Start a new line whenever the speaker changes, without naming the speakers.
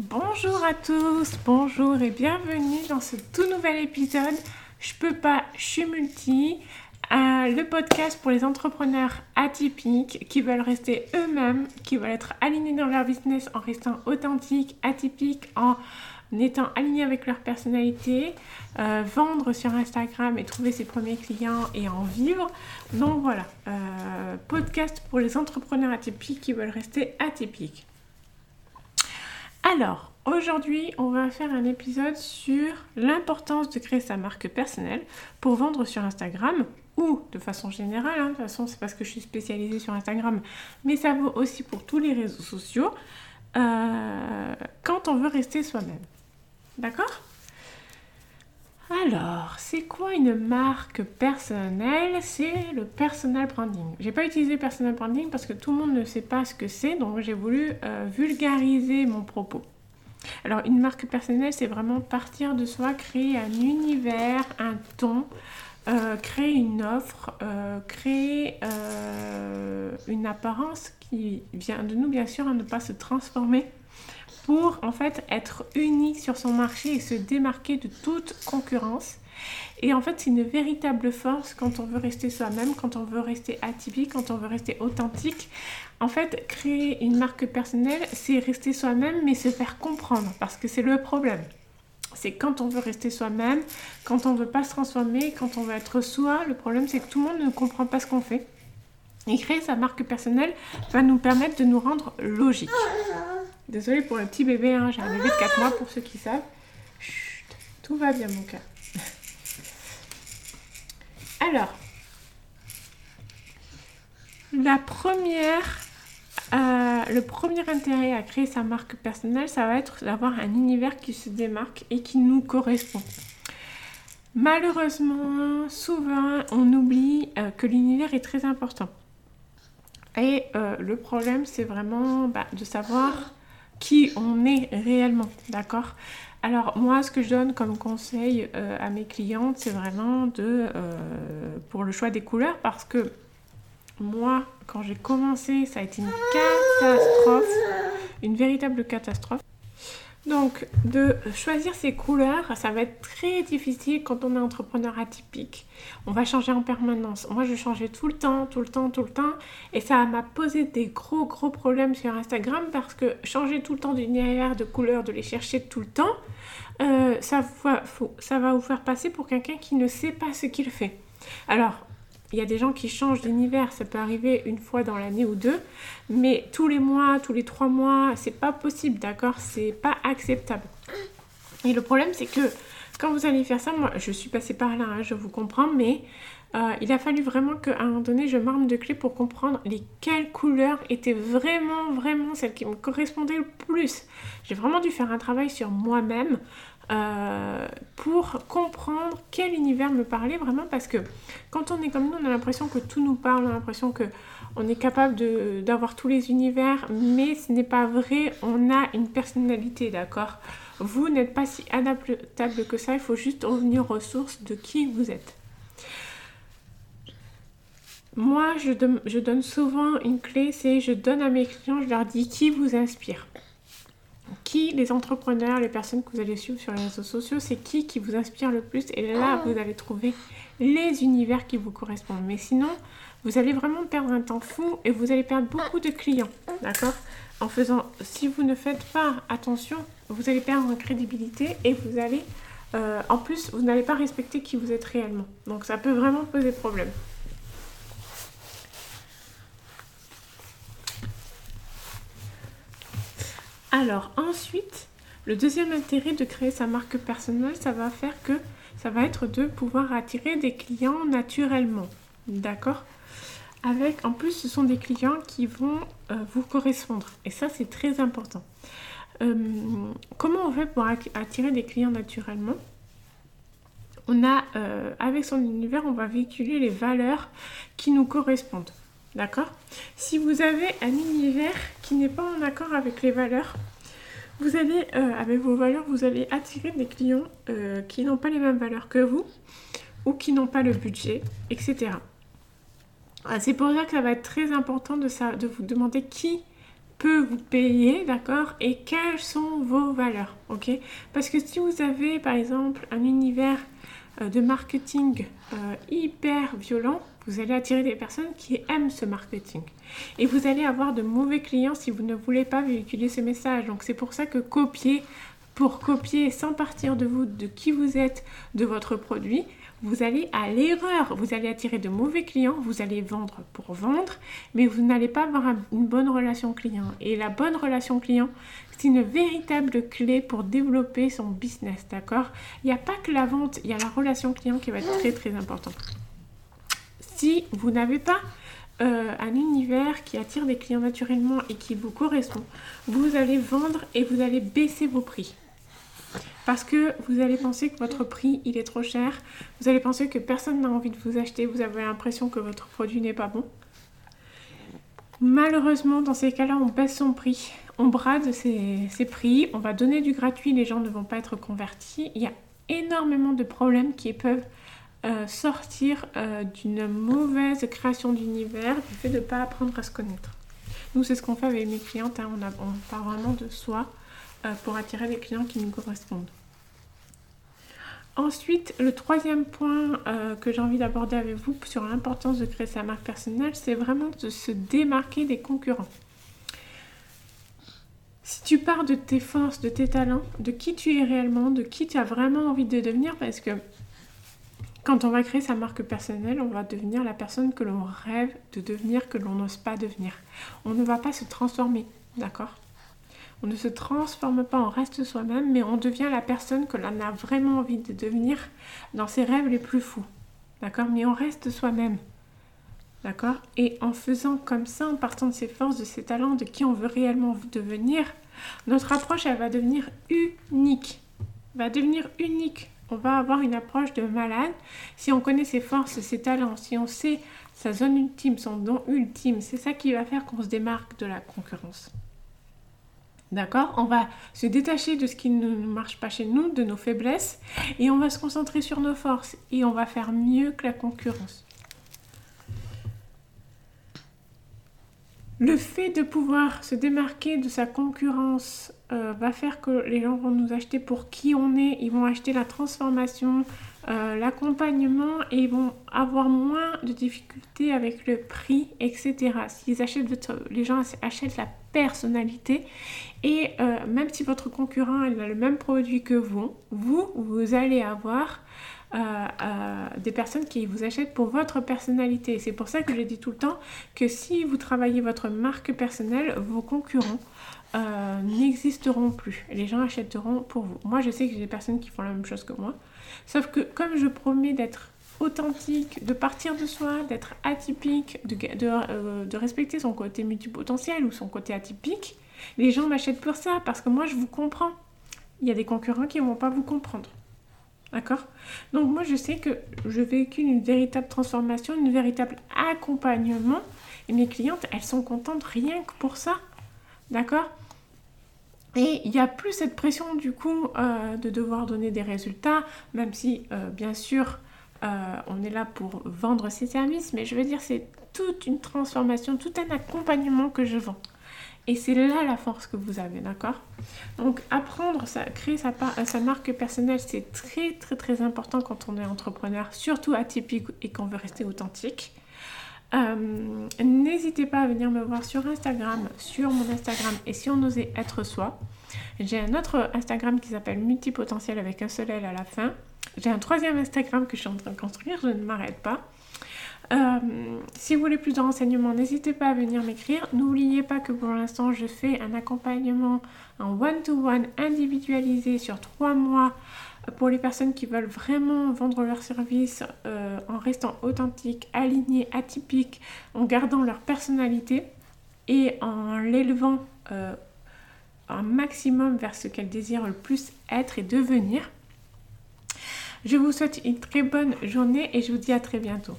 Bonjour à tous, bonjour et bienvenue dans ce tout nouvel épisode. Je peux pas, je suis multi. Euh, le podcast pour les entrepreneurs atypiques qui veulent rester eux-mêmes, qui veulent être alignés dans leur business en restant authentiques, atypiques, en étant alignés avec leur personnalité, euh, vendre sur Instagram et trouver ses premiers clients et en vivre. Donc voilà, euh, podcast pour les entrepreneurs atypiques qui veulent rester atypiques. Alors, aujourd'hui, on va faire un épisode sur l'importance de créer sa marque personnelle pour vendre sur Instagram ou de façon générale. Hein. de toute façon, c'est parce que je suis spécialisée sur Instagram, mais ça vaut aussi pour tous les réseaux sociaux euh, quand on veut rester soi-même. D'accord? Alors, c'est quoi une marque personnelle? C'est le personal branding. J'ai pas utilisé personal branding parce que tout le monde ne sait pas ce que c'est, donc j'ai voulu euh, vulgariser mon propos. Alors, une marque personnelle, c'est vraiment partir de soi, créer un univers, un ton, euh, créer une offre, euh, créer une apparence qui vient de nous, bien sûr, à ne pas se transformer pour en fait être unique sur son marché et se démarquer de toute concurrence. Et en fait, c'est une véritable force quand on veut rester soi-même, quand on veut rester atypique, quand on veut rester authentique. En fait, créer une marque personnelle, c'est rester soi-même, mais se faire comprendre, parce que c'est le problème. C'est quand on veut rester soi-même, quand on veut pas se transformer, quand on veut être soi, le problème c'est que tout le monde ne comprend pas ce qu'on fait. Et créer sa marque personnelle va nous permettre de nous rendre logique. Désolée pour le petit bébé, hein, j'ai un bébé de 4 mois pour ceux qui savent. Chut, tout va bien mon cœur. Alors, la première, euh, le premier intérêt à créer sa marque personnelle, ça va être d'avoir un univers qui se démarque et qui nous correspond. Malheureusement, souvent, on oublie euh, que l'univers est très important. Et euh, le problème, c'est vraiment bah, de savoir qui on est réellement, d'accord? Alors moi, ce que je donne comme conseil euh, à mes clientes, c'est vraiment de, euh, pour le choix des couleurs, parce que moi, quand j'ai commencé, ça a été une catastrophe, une véritable catastrophe. Donc, de choisir ses couleurs, ça va être très difficile quand on est entrepreneur atypique. On va changer en permanence. Moi, je changeais tout le temps, tout le temps, tout le temps. Et ça m'a posé des gros, gros problèmes sur Instagram parce que changer tout le temps d'univers, de couleurs, de les chercher tout le temps, euh, ça, ça va vous faire passer pour quelqu'un qui ne sait pas ce qu'il fait. Alors, il y a des gens qui changent d'univers, ça peut arriver une fois dans l'année ou deux, mais tous les mois, tous les trois mois, c'est pas possible, d'accord? C'est pas acceptable. Et le problème, c'est que quand vous allez faire ça, moi, je suis passée par là, hein, je vous comprends, mais euh, il a fallu vraiment qu'à un moment donné, je m'arme de clés pour comprendre lesquelles couleurs étaient vraiment, vraiment celles qui me correspondaient le plus. J'ai vraiment dû faire un travail sur moi-même euh, pour comprendre quel univers me parlait vraiment parce que quand on est comme nous, on a l'impression que tout nous parle, on a l'impression que on est capable d'avoir tous les univers, mais ce n'est pas vrai, on a une personnalité, d'accord? Vous n'êtes pas si adaptable que ça, il faut juste revenir aux sources de qui vous êtes. Moi, je, je donne souvent une clé, c'est je donne à mes clients, je leur dis qui vous inspire qui les entrepreneurs, les personnes que vous allez suivre sur les réseaux sociaux, c'est qui qui vous inspire le plus et là vous allez trouver les univers qui vous correspondent. Mais sinon, vous allez vraiment perdre un temps fou et vous allez perdre beaucoup de clients, d'accord? En faisant, si vous ne faites pas attention, vous allez perdre en crédibilité et vous allez, euh, en plus, vous n'allez pas respecter qui vous êtes réellement. Donc ça peut vraiment poser problème. Alors ensuite, le deuxième intérêt de créer sa marque personnelle, ça va faire que ça va être de pouvoir attirer des clients naturellement. D'accord? Avec, en plus, ce sont des clients qui vont euh, vous correspondre. Et ça, c'est très important. Euh, comment on fait pour attirer des clients naturellement? On a, euh, avec son univers, on va véhiculer les valeurs qui nous correspondent. D'accord? Si vous avez un univers qui n'est pas en accord avec les valeurs, vous allez, euh, avec vos valeurs, vous allez attirer des clients euh, qui n'ont pas les mêmes valeurs que vous ou qui n'ont pas le budget, etc. Ah, c'est pour ça que ça va être très important de, ça, de vous demander qui peut vous payer, d'accord? Et quelles sont vos valeurs, ok? Parce que si vous avez par exemple un univers euh, de marketing euh, hyper violent, vous allez attirer des personnes qui aiment ce marketing. Et vous allez avoir de mauvais clients si vous ne voulez pas véhiculer ces messages. Donc c'est pour ça que copier, pour copier sans partir de vous, de qui vous êtes, de votre produit, vous allez à l'erreur. Vous allez attirer de mauvais clients, vous allez vendre pour vendre, mais vous n'allez pas avoir une bonne relation client. Et la bonne relation client, c'est une véritable clé pour développer son business, d'accord? Il n'y a pas que la vente, il y a la relation client qui va être très très importante. Si vous n'avez pas euh, un univers qui attire des clients naturellement et qui vous correspond, vous allez vendre et vous allez baisser vos prix. Parce que vous allez penser que votre prix, il est trop cher. Vous allez penser que personne n'a envie de vous acheter. Vous avez l'impression que votre produit n'est pas bon. Malheureusement, dans ces cas-là, on baisse son prix. On brade ses, prix. On va donner du gratuit. Les gens ne vont pas être convertis. Il y a énormément de problèmes qui peuvent euh, sortir euh, d'une mauvaise création d'univers, du fait de ne pas apprendre à se connaître. Nous, c'est ce qu'on fait avec mes clientes. Hein. On, parle vraiment de soi. Euh, pour attirer des clients qui nous correspondent. Ensuite, le troisième point euh, que j'ai envie d'aborder avec vous sur l'importance de créer sa marque personnelle, c'est vraiment de se démarquer des concurrents. Si tu pars de tes forces, de tes talents, de qui tu es réellement, de qui tu as vraiment envie de devenir, parce que quand on va créer sa marque personnelle, on va devenir la personne que l'on rêve de devenir, que l'on n'ose pas devenir. On ne va pas se transformer, d'accord? On ne se transforme pas, on reste soi-même, mais on devient la personne que l'on a vraiment envie de devenir dans ses rêves les plus fous. D'accord? Mais on reste soi-même. D'accord? Et en faisant comme ça, en partant de ses forces, de ses talents, de qui on veut réellement devenir, notre approche, elle va devenir unique. Va devenir unique. On va avoir une approche de malade. Si on connaît ses forces, ses talents, si on sait sa zone ultime, son don ultime, c'est ça qui va faire qu'on se démarque de la concurrence. D'accord? On va se détacher de ce qui ne marche pas chez nous, de nos faiblesses, et on va se concentrer sur nos forces, et on va faire mieux que la concurrence. Le fait de pouvoir se démarquer de sa concurrence euh, va faire que les gens vont nous acheter pour qui on est, ils vont acheter la transformation, euh, l'accompagnement et ils vont avoir moins de difficultés avec le prix, etc. S'ils achètent les gens achètent la personnalité et euh, même si votre concurrent a le même produit que vous, vous, vous allez avoir des personnes qui vous achètent pour votre personnalité. C'est pour ça que je dis tout le temps que si vous travaillez votre marque personnelle, vos concurrents n'existeront plus. Les gens achèteront pour vous. Moi, je sais que j'ai des personnes qui font la même chose que moi. Sauf que comme je promets d'être authentique, de partir de soi, d'être atypique, de, de, de, respecter son côté multipotentiel ou son côté atypique, les gens m'achètent pour ça parce que moi je vous comprends. Il y a des concurrents qui ne vont pas vous comprendre. D'accord Donc moi je sais que je véhicule une véritable transformation, une véritable accompagnement. Et mes clientes, elles sont contentes rien que pour ça. D'accord et il n'y a plus cette pression du coup euh, de devoir donner des résultats, même si euh, bien sûr euh, on est là pour vendre ses services, mais je veux dire c'est toute une transformation, tout un accompagnement que je vends. Et c'est là la force que vous avez, d'accord? Donc apprendre, à créer sa, sa marque personnelle, c'est très très très important quand on est entrepreneur, surtout atypique et qu'on veut rester authentique. Euh, n'hésitez pas à venir me voir sur Instagram, sur mon Instagram et si on osait être soi. J'ai un autre Instagram qui s'appelle Multipotentiel avec un seul L à la fin. J'ai un troisième Instagram que je suis en train de construire, je ne m'arrête pas. Euh, si vous voulez plus de renseignements, n'hésitez pas à venir m'écrire. N'oubliez pas que pour l'instant, je fais un accompagnement en one-to-one individualisé sur trois mois pour les personnes qui veulent vraiment vendre leur service euh, en restant authentiques, alignés, atypiques, en gardant leur personnalité et en l'élevant euh, un maximum vers ce qu'elles désirent le plus être et devenir. Je vous souhaite une très bonne journée et je vous dis à très bientôt.